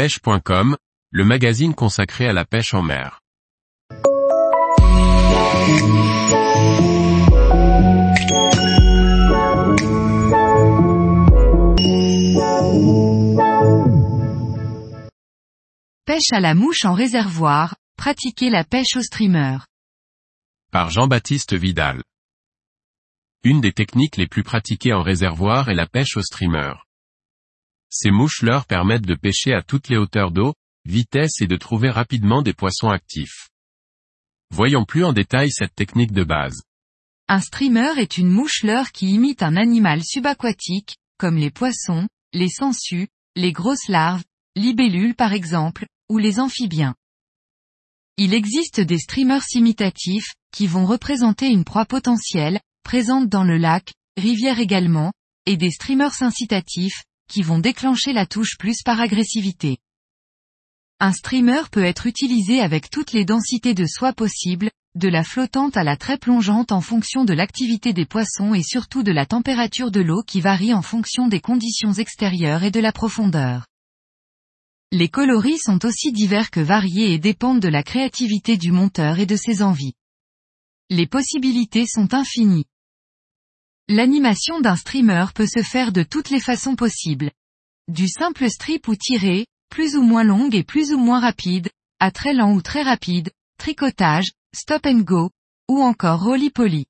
pêche.com, le magazine consacré à la pêche en mer. Pêche à la mouche en réservoir, pratiquer la pêche au streamer. Par Jean-Baptiste Vidal. Une des techniques les plus pratiquées en réservoir est la pêche au streamer. Ces mouches leur permettent de pêcher à toutes les hauteurs d'eau, vitesse et de trouver rapidement des poissons actifs. Voyons plus en détail cette technique de base. Un streamer est une mouche leurre qui imite un animal subaquatique, comme les poissons, les sangsues, les grosses larves, libellules par exemple, ou les amphibiens. Il existe des streamers imitatifs, qui vont représenter une proie potentielle, présente dans le lac, rivière également, et des streamers incitatifs, qui vont déclencher la touche plus par agressivité. Un streamer peut être utilisé avec toutes les densités de soie possibles, de la flottante à la très plongeante en fonction de l'activité des poissons et surtout de la température de l'eau qui varie en fonction des conditions extérieures et de la profondeur. Les coloris sont aussi divers que variés et dépendent de la créativité du monteur et de ses envies. Les possibilités sont infinies. L'animation d'un streamer peut se faire de toutes les façons possibles. Du simple strip ou tiré, plus ou moins longue et plus ou moins rapide, à très lent ou très rapide, tricotage, stop and go, ou encore roly-poly.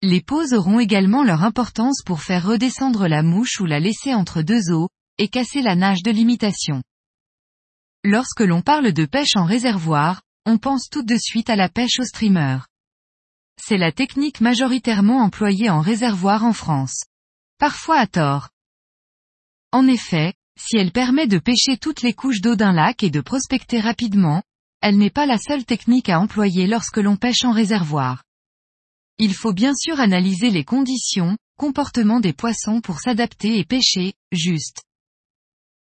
Les pauses auront également leur importance pour faire redescendre la mouche ou la laisser entre deux eaux, et casser la nage de l'imitation. Lorsque l'on parle de pêche en réservoir, on pense tout de suite à la pêche au streamer. C'est la technique majoritairement employée en réservoir en France. Parfois à tort. En effet, si elle permet de pêcher toutes les couches d'eau d'un lac et de prospecter rapidement, elle n'est pas la seule technique à employer lorsque l'on pêche en réservoir. Il faut bien sûr analyser les conditions, comportement des poissons pour s'adapter et pêcher, juste.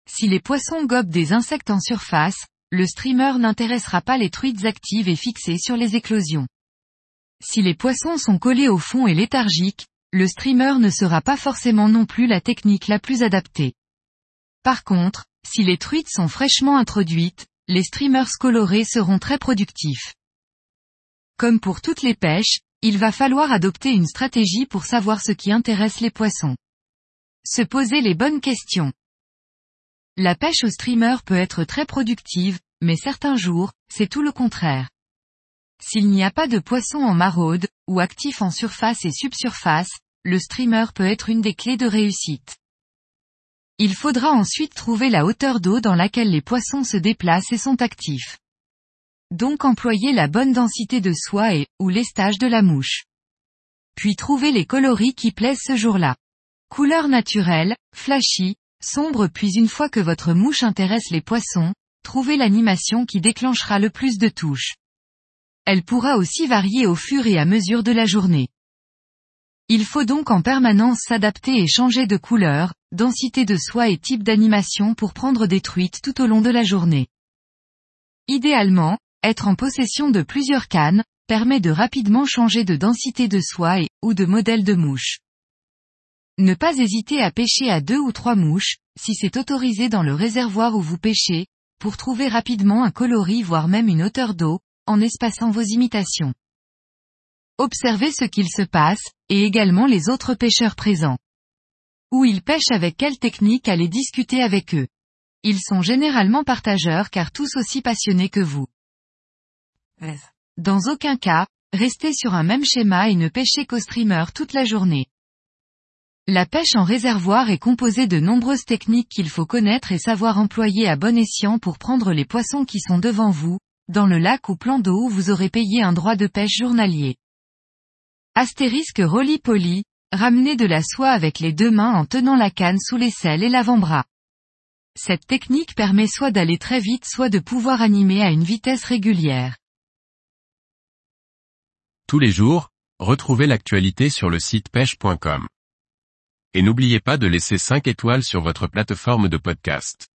Si les poissons gobent des insectes en surface, le streamer n'intéressera pas les truites actives et fixées sur les éclosions. Si les poissons sont collés au fond et léthargiques, le streamer ne sera pas forcément non plus la technique la plus adaptée. Par contre, si les truites sont fraîchement introduites, les streamers colorés seront très productifs. Comme pour toutes les pêches, il va falloir adopter une stratégie pour savoir ce qui intéresse les poissons. Se poser les bonnes questions. La pêche au streamer peut être très productive, mais certains jours, c'est tout le contraire. S'il n'y a pas de poisson en maraude, ou actif en surface et subsurface, le streamer peut être une des clés de réussite. Il faudra ensuite trouver la hauteur d'eau dans laquelle les poissons se déplacent et sont actifs. Donc employer la bonne densité de soie et, ou lestage de la mouche. Puis trouver les coloris qui plaisent ce jour-là. Couleur naturelle, flashy, sombre puis une fois que votre mouche intéresse les poissons, trouvez l'animation qui déclenchera le plus de touches. Elle pourra aussi varier au fur et à mesure de la journée. Il faut donc en permanence s'adapter et changer de couleur, densité de soie et type d'animation pour prendre des truites tout au long de la journée. Idéalement, être en possession de plusieurs cannes, permet de rapidement changer de densité de soie et, ou de modèle de mouche. Ne pas hésiter à pêcher à deux ou trois mouches, si c'est autorisé dans le réservoir où vous pêchez, pour trouver rapidement un coloris voire même une hauteur d'eau, en espaçant vos imitations. Observez ce qu'il se passe, et également les autres pêcheurs présents. Où ils pêchent avec quelle technique allez discuter avec eux. Ils sont généralement partageurs car tous aussi passionnés que vous. Dans aucun cas, restez sur un même schéma et ne pêchez qu'au streamer toute la journée. La pêche en réservoir est composée de nombreuses techniques qu'il faut connaître et savoir employer à bon escient pour prendre les poissons qui sont devant vous, dans le lac ou plan d'eau vous aurez payé un droit de pêche journalier. Astérisque roly-poly, ramenez de la soie avec les deux mains en tenant la canne sous l'aisselle et l'avant-bras. Cette technique permet soit d'aller très vite soit de pouvoir animer à une vitesse régulière. Tous les jours, retrouvez l'actualité sur le site pêche.com. Et n'oubliez pas de laisser 5 étoiles sur votre plateforme de podcast.